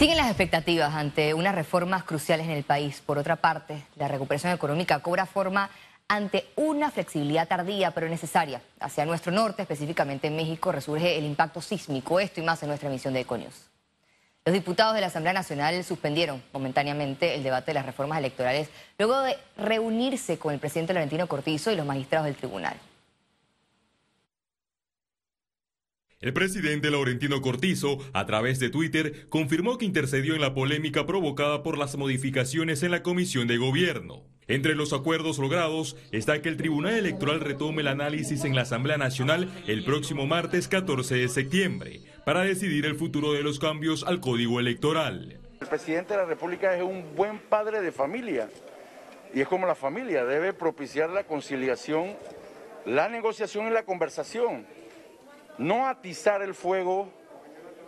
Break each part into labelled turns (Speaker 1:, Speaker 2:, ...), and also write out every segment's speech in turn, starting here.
Speaker 1: Siguen las expectativas ante unas reformas cruciales en el país. Por otra parte, la recuperación económica cobra forma ante una flexibilidad tardía pero necesaria. Hacia nuestro norte, específicamente en México, resurge el impacto sísmico. Esto y más en nuestra emisión de Econius. Los diputados de la Asamblea Nacional suspendieron momentáneamente el debate de las reformas electorales luego de reunirse con el presidente Laurentino Cortizo y los magistrados del tribunal.
Speaker 2: El presidente Laurentino Cortizo, a través de Twitter, confirmó que intercedió en la polémica provocada por las modificaciones en la Comisión de Gobierno. Entre los acuerdos logrados está que el Tribunal Electoral retome el análisis en la Asamblea Nacional el próximo martes 14 de septiembre para decidir el futuro de los cambios al Código Electoral.
Speaker 3: El presidente de la República es un buen padre de familia y es como la familia, debe propiciar la conciliación, la negociación y la conversación no atizar el fuego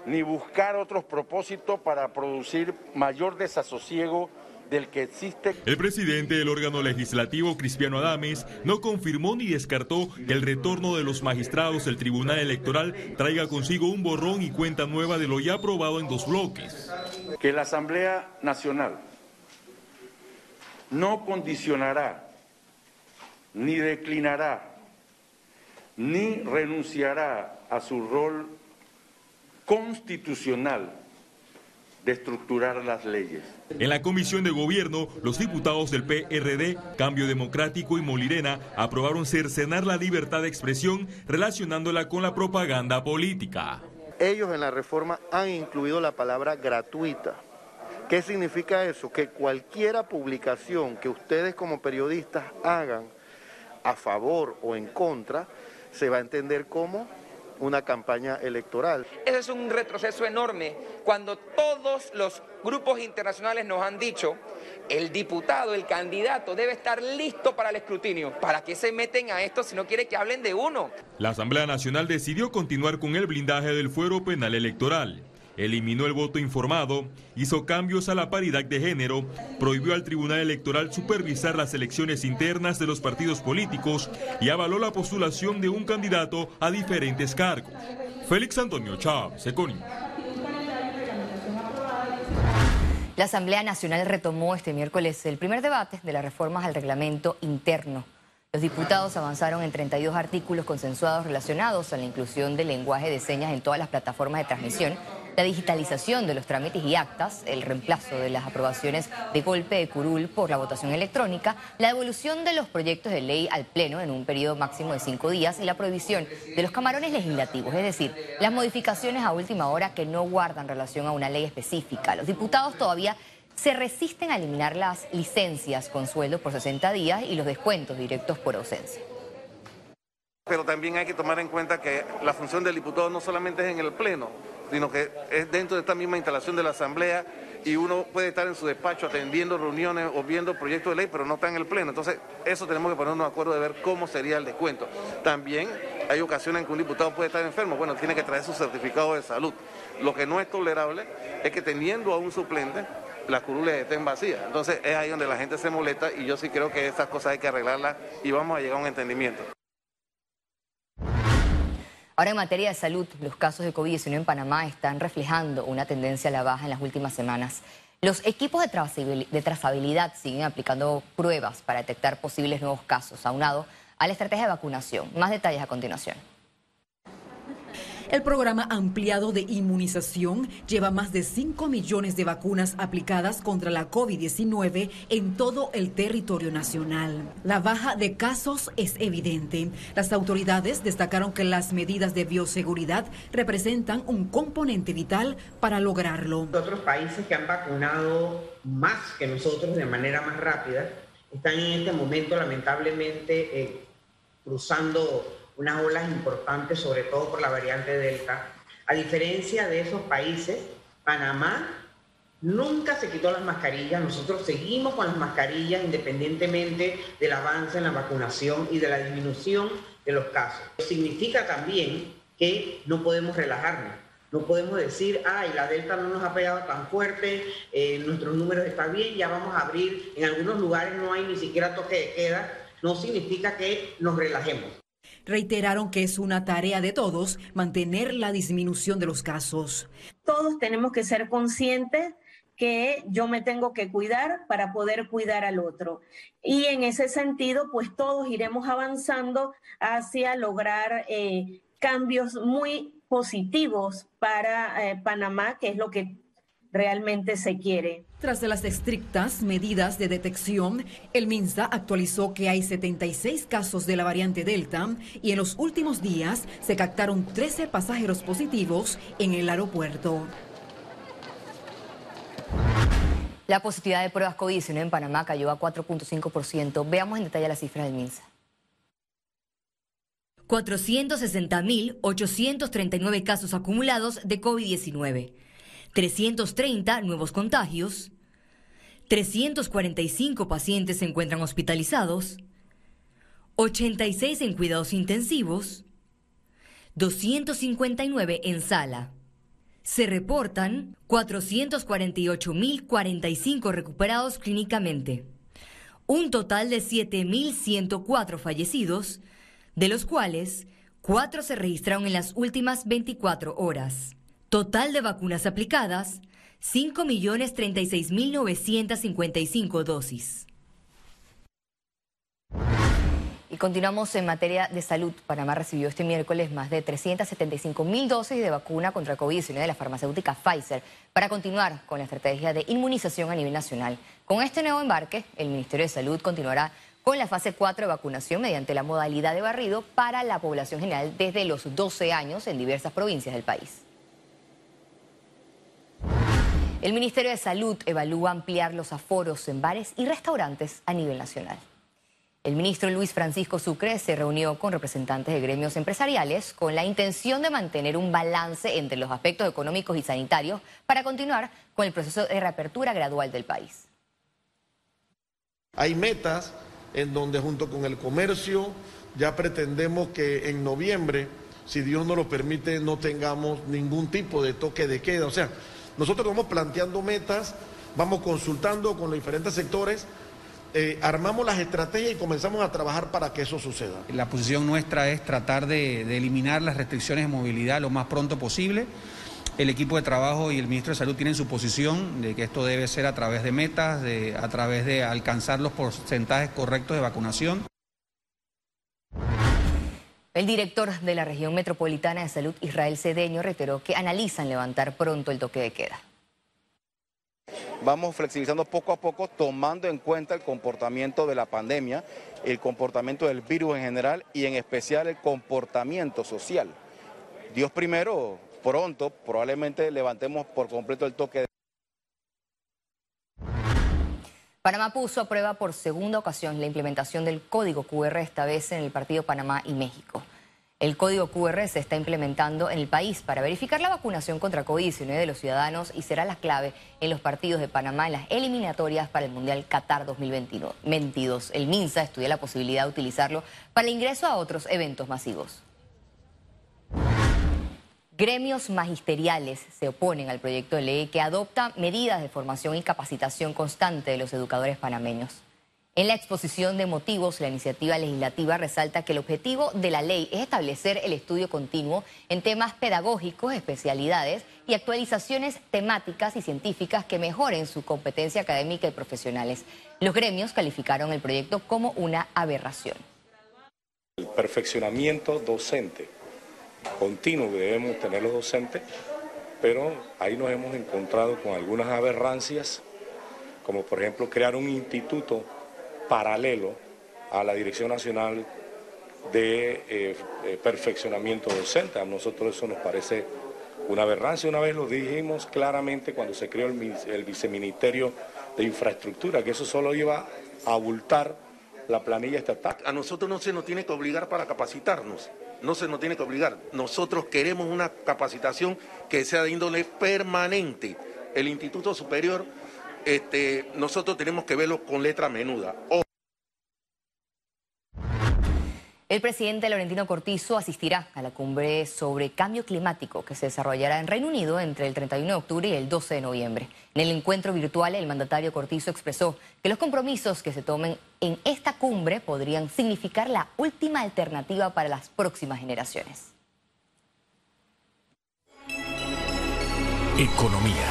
Speaker 3: ni buscar otros propósitos para producir mayor desasosiego del que existe.
Speaker 2: El presidente del órgano legislativo, Cristiano Adames, no confirmó ni descartó que el retorno de los magistrados del Tribunal Electoral traiga consigo un borrón y cuenta nueva de lo ya aprobado en dos bloques.
Speaker 3: Que la Asamblea Nacional no condicionará ni declinará ni renunciará a su rol constitucional de estructurar las leyes.
Speaker 2: En la Comisión de Gobierno, los diputados del PRD, Cambio Democrático y Molirena aprobaron cercenar la libertad de expresión relacionándola con la propaganda política.
Speaker 4: Ellos en la reforma han incluido la palabra gratuita. ¿Qué significa eso? Que cualquiera publicación que ustedes como periodistas hagan a favor o en contra, se va a entender como una campaña electoral.
Speaker 5: Ese es un retroceso enorme cuando todos los grupos internacionales nos han dicho el diputado, el candidato debe estar listo para el escrutinio. ¿Para qué se meten a esto si no quiere que hablen de uno?
Speaker 2: La Asamblea Nacional decidió continuar con el blindaje del fuero penal electoral eliminó el voto informado, hizo cambios a la paridad de género, prohibió al Tribunal Electoral supervisar las elecciones internas de los partidos políticos y avaló la postulación de un candidato a diferentes cargos. Félix Antonio Chávez, Econi.
Speaker 1: La Asamblea Nacional retomó este miércoles el primer debate de las reformas al reglamento interno. Los diputados avanzaron en 32 artículos consensuados relacionados a la inclusión del lenguaje de señas en todas las plataformas de transmisión la digitalización de los trámites y actas, el reemplazo de las aprobaciones de golpe de curul por la votación electrónica, la devolución de los proyectos de ley al Pleno en un periodo máximo de cinco días y la prohibición de los camarones legislativos, es decir, las modificaciones a última hora que no guardan relación a una ley específica. Los diputados todavía se resisten a eliminar las licencias con sueldo por 60 días y los descuentos directos por ausencia.
Speaker 6: Pero también hay que tomar en cuenta que la función del diputado no solamente es en el Pleno, sino que es dentro de esta misma instalación de la Asamblea y uno puede estar en su despacho atendiendo reuniones o viendo proyectos de ley, pero no está en el Pleno. Entonces, eso tenemos que ponernos de acuerdo de ver cómo sería el descuento. También hay ocasiones en que un diputado puede estar enfermo, bueno, tiene que traer su certificado de salud. Lo que no es tolerable es que teniendo a un suplente, las curules estén vacías. Entonces, es ahí donde la gente se molesta y yo sí creo que esas cosas hay que arreglarlas y vamos a llegar a un entendimiento.
Speaker 1: Ahora en materia de salud, los casos de COVID-19 en Panamá están reflejando una tendencia a la baja en las últimas semanas. Los equipos de trazabilidad siguen aplicando pruebas para detectar posibles nuevos casos, aunado a la estrategia de vacunación. Más detalles a continuación.
Speaker 7: El programa ampliado de inmunización lleva más de 5 millones de vacunas aplicadas contra la COVID-19 en todo el territorio nacional. La baja de casos es evidente. Las autoridades destacaron que las medidas de bioseguridad representan un componente vital para lograrlo.
Speaker 8: Otros países que han vacunado más que nosotros de manera más rápida están en este momento lamentablemente eh, cruzando unas olas importantes, sobre todo por la variante Delta. A diferencia de esos países, Panamá nunca se quitó las mascarillas, nosotros seguimos con las mascarillas independientemente del avance en la vacunación y de la disminución de los casos. Significa también que no podemos relajarnos. No podemos decir, ay, la Delta no nos ha pegado tan fuerte, eh, nuestros números están bien, ya vamos a abrir. En algunos lugares no hay ni siquiera toque de queda. No significa que nos relajemos.
Speaker 7: Reiteraron que es una tarea de todos mantener la disminución de los casos.
Speaker 9: Todos tenemos que ser conscientes que yo me tengo que cuidar para poder cuidar al otro. Y en ese sentido, pues todos iremos avanzando hacia lograr eh, cambios muy positivos para eh, Panamá, que es lo que realmente se quiere.
Speaker 7: Tras de las estrictas medidas de detección, el MINSA actualizó que hay 76 casos de la variante Delta y en los últimos días se captaron 13 pasajeros positivos en el aeropuerto.
Speaker 1: La positividad de pruebas COVID-19 en Panamá cayó a 4.5%. Veamos en detalle las cifras del MINSA. 460.839 casos acumulados de COVID-19, 330 nuevos contagios, 345 pacientes se encuentran hospitalizados, 86 en cuidados intensivos, 259 en sala. Se reportan 448.045 recuperados clínicamente, un total de 7.104 fallecidos, de los cuales cuatro se registraron en las últimas 24 horas. Total de vacunas aplicadas, 5.036.955 dosis. Y continuamos en materia de salud. Panamá recibió este miércoles más de 375 mil dosis de vacuna contra COVID-19 de la farmacéutica Pfizer para continuar con la estrategia de inmunización a nivel nacional. Con este nuevo embarque, el Ministerio de Salud continuará con la fase 4 de vacunación mediante la modalidad de barrido para la población general desde los 12 años en diversas provincias del país. El Ministerio de Salud evalúa ampliar los aforos en bares y restaurantes a nivel nacional. El ministro Luis Francisco Sucre se reunió con representantes de gremios empresariales con la intención de mantener un balance entre los aspectos económicos y sanitarios para continuar con el proceso de reapertura gradual del país.
Speaker 4: Hay metas en donde junto con el comercio ya pretendemos que en noviembre, si Dios nos lo permite, no tengamos ningún tipo de toque de queda. O sea, nosotros vamos planteando metas, vamos consultando con los diferentes sectores eh, armamos las estrategias y comenzamos a trabajar para que eso suceda.
Speaker 10: La posición nuestra es tratar de, eliminar las restricciones de movilidad lo más pronto posible. El equipo de trabajo y el ministro de Salud tienen su posición de que esto debe ser a través de metas, a través de alcanzar los porcentajes correctos de vacunación.
Speaker 1: El director de la región metropolitana de salud, Israel Cedeño, reiteró que analizan levantar pronto el toque de queda
Speaker 11: vamos flexibilizando poco a poco, tomando en cuenta el comportamiento de la pandemia, el comportamiento del virus en general y en especial el comportamiento social. Dios primero, pronto, probablemente levantemos por completo el toque de...
Speaker 1: Panamá puso a prueba por segunda ocasión la implementación del código QR, esta vez en el partido Panamá y México. El código QR se está implementando en el país para verificar la vacunación contra COVID-19 de los ciudadanos y será la clave en los partidos de Panamá en las eliminatorias para el Mundial Qatar 2022. El MINSA estudia la posibilidad de utilizarlo para el ingreso a otros eventos masivos. Gremios magisteriales se oponen al proyecto de ley que adopta medidas de formación y capacitación constante de los educadores panameños. En la exposición de motivos, la iniciativa legislativa resalta que el objetivo de la ley es establecer el estudio continuo en temas pedagógicos, especialidades y actualizaciones temáticas y científicas que mejoren su competencia académica y profesionales. Los gremios calificaron el proyecto como una aberración.
Speaker 12: El perfeccionamiento docente continuo debemos tener los docentes, pero ahí nos hemos encontrado con algunas aberrancias, como por ejemplo crear un instituto paralelo a la Dirección Nacional de eh, eh, Perfeccionamiento Docente. A nosotros eso nos parece una aberrancia. Una vez lo dijimos claramente cuando se creó el, el Viceministerio de Infraestructura, que eso solo iba a abultar la planilla estatal.
Speaker 6: A nosotros no se nos tiene que obligar para capacitarnos, no se nos tiene que obligar. Nosotros queremos una capacitación que sea de índole permanente. El Instituto Superior este, nosotros tenemos que verlo con letra menuda.
Speaker 1: El presidente Laurentino Cortizo asistirá a la cumbre sobre cambio climático que se desarrollará en Reino Unido entre el 31 de octubre y el 12 de noviembre. En el encuentro virtual, el mandatario Cortizo expresó que los compromisos que se tomen en esta cumbre podrían significar la última alternativa para las próximas generaciones.
Speaker 13: Economía.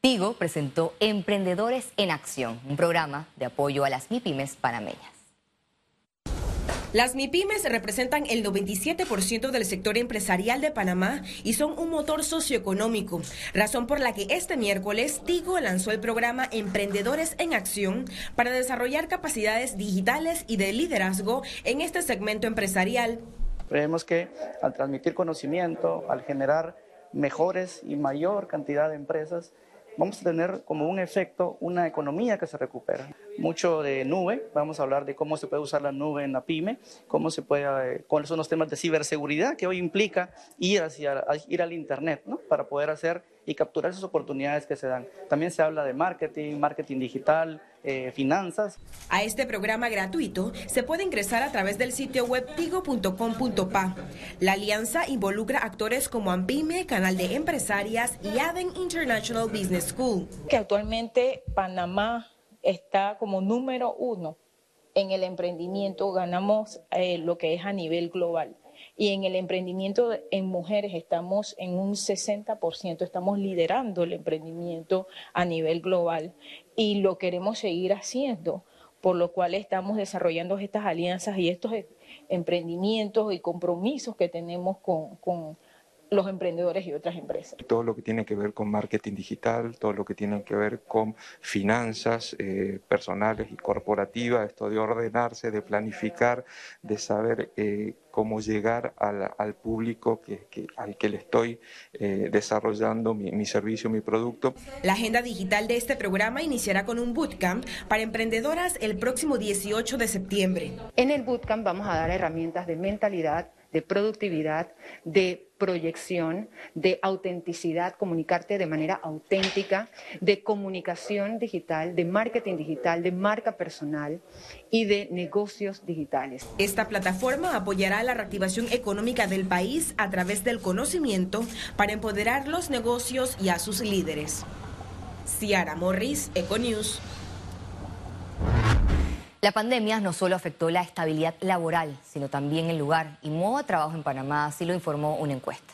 Speaker 1: Tigo presentó Emprendedores en Acción, un programa de apoyo a las MIPIMES panameñas.
Speaker 14: Las MIPIMES representan el 97% del sector empresarial de Panamá y son un motor socioeconómico, razón por la que este miércoles Tigo lanzó el programa Emprendedores en Acción para desarrollar capacidades digitales y de liderazgo en este segmento empresarial.
Speaker 15: Creemos que al transmitir conocimiento, al generar mejores y mayor cantidad de empresas, vamos a tener como un efecto una economía que se recupera. Mucho de nube, vamos a hablar de cómo se puede usar la nube en la pyme, cómo se puede, eh, cuáles son los temas de ciberseguridad que hoy implica ir, hacia, ir al Internet ¿no? para poder hacer y capturar esas oportunidades que se dan. También se habla de marketing, marketing digital, eh, finanzas.
Speaker 14: A este programa gratuito se puede ingresar a través del sitio web tigo.com.pa. La alianza involucra actores como Ampime, Canal de Empresarias y Aden International Business School.
Speaker 16: Que actualmente Panamá está como número uno en el emprendimiento, ganamos eh, lo que es a nivel global y en el emprendimiento en mujeres estamos en un 60%, estamos liderando el emprendimiento a nivel global y lo queremos seguir haciendo, por lo cual estamos desarrollando estas alianzas y estos emprendimientos y compromisos que tenemos con, con los emprendedores y otras empresas.
Speaker 17: Todo lo que tiene que ver con marketing digital, todo lo que tiene que ver con finanzas eh, personales y corporativas, esto de ordenarse, de planificar, de saber eh, cómo llegar al, público que, al que le estoy eh, desarrollando mi, mi servicio, mi producto.
Speaker 14: La agenda digital de este programa iniciará con un bootcamp para emprendedoras el próximo 18 de septiembre.
Speaker 18: En el bootcamp vamos a dar herramientas de mentalidad de productividad, de proyección, de autenticidad, comunicarte de manera auténtica, de comunicación digital, de marketing digital, de marca personal y de negocios digitales.
Speaker 14: Esta plataforma apoyará la reactivación económica del país a través del conocimiento para empoderar los negocios y a sus líderes. Ciara Morris, Econews.
Speaker 1: La pandemia no solo afectó la estabilidad laboral, sino también el lugar y modo de trabajo en Panamá, así lo informó una encuesta.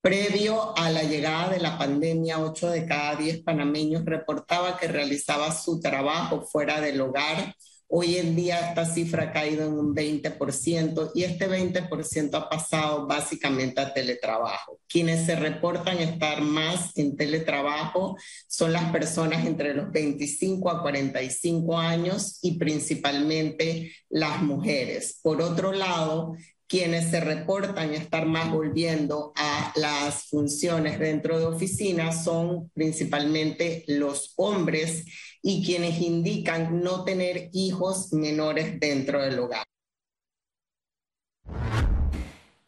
Speaker 19: Previo a la llegada de la pandemia, 8 de cada 10 panameños reportaba que realizaba su trabajo fuera del hogar Hoy en día esta cifra ha caído en un 20% y este 20% ha pasado básicamente a teletrabajo. Quienes se reportan estar más en teletrabajo son las personas entre los 25 a 45 años y principalmente las mujeres. Por otro lado, quienes se reportan estar más volviendo a las funciones dentro de oficinas son principalmente los hombres y quienes indican no tener hijos menores dentro del hogar.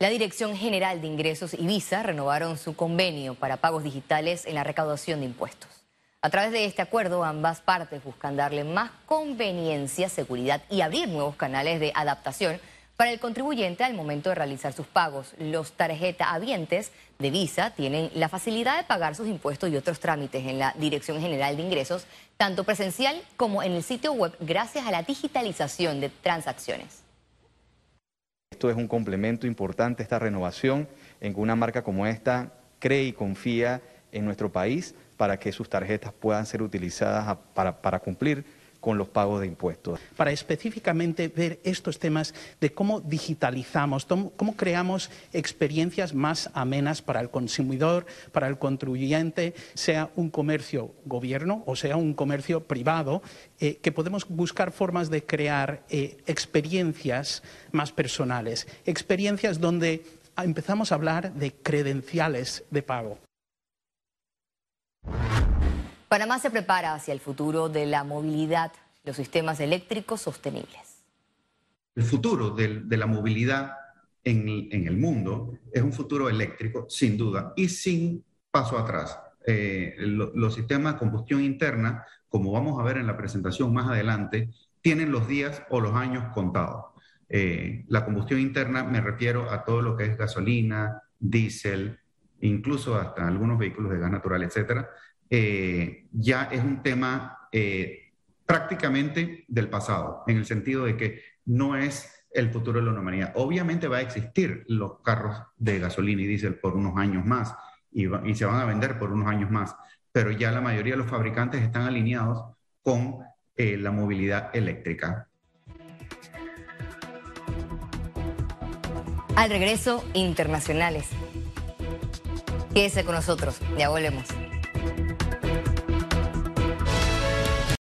Speaker 1: La Dirección General de Ingresos y Visa renovaron su convenio para pagos digitales en la recaudación de impuestos. A través de este acuerdo, ambas partes buscan darle más conveniencia, seguridad y abrir nuevos canales de adaptación para el contribuyente al momento de realizar sus pagos. Los tarjeta habientes de Visa tienen la facilidad de pagar sus impuestos y otros trámites en la Dirección General de Ingresos, tanto presencial como en el sitio web, gracias a la digitalización de transacciones.
Speaker 20: Esto es un complemento importante, esta renovación, en que una marca como esta cree y confía en nuestro país para que sus tarjetas puedan ser utilizadas para cumplir con los pagos de impuestos.
Speaker 21: Para específicamente ver estos temas de cómo digitalizamos, cómo creamos experiencias más amenas para el consumidor, para el contribuyente, sea un comercio gobierno o sea un comercio privado, eh, que podemos buscar formas de crear eh, experiencias más personales, experiencias donde empezamos a hablar de credenciales de pago.
Speaker 1: Panamá se prepara hacia el futuro de la movilidad, los sistemas eléctricos sostenibles.
Speaker 22: El futuro de, la movilidad en, el mundo es un futuro eléctrico, sin duda, y sin paso atrás. Eh, los sistemas de combustión interna, como vamos a ver en la presentación más adelante, tienen los días o los años contados. Eh, la combustión interna me refiero a todo lo que es gasolina, diésel, incluso hasta algunos vehículos de gas natural, etcétera, eh, ya es un tema eh, prácticamente del pasado, en el sentido de que no es el futuro de la humanidad. Obviamente va a existir los carros de gasolina y diésel por unos años más y, se van a vender por unos años más, pero ya la mayoría de los fabricantes están alineados con eh, la movilidad eléctrica.
Speaker 1: Al regreso, internacionales. Quédese con nosotros, ya volvemos.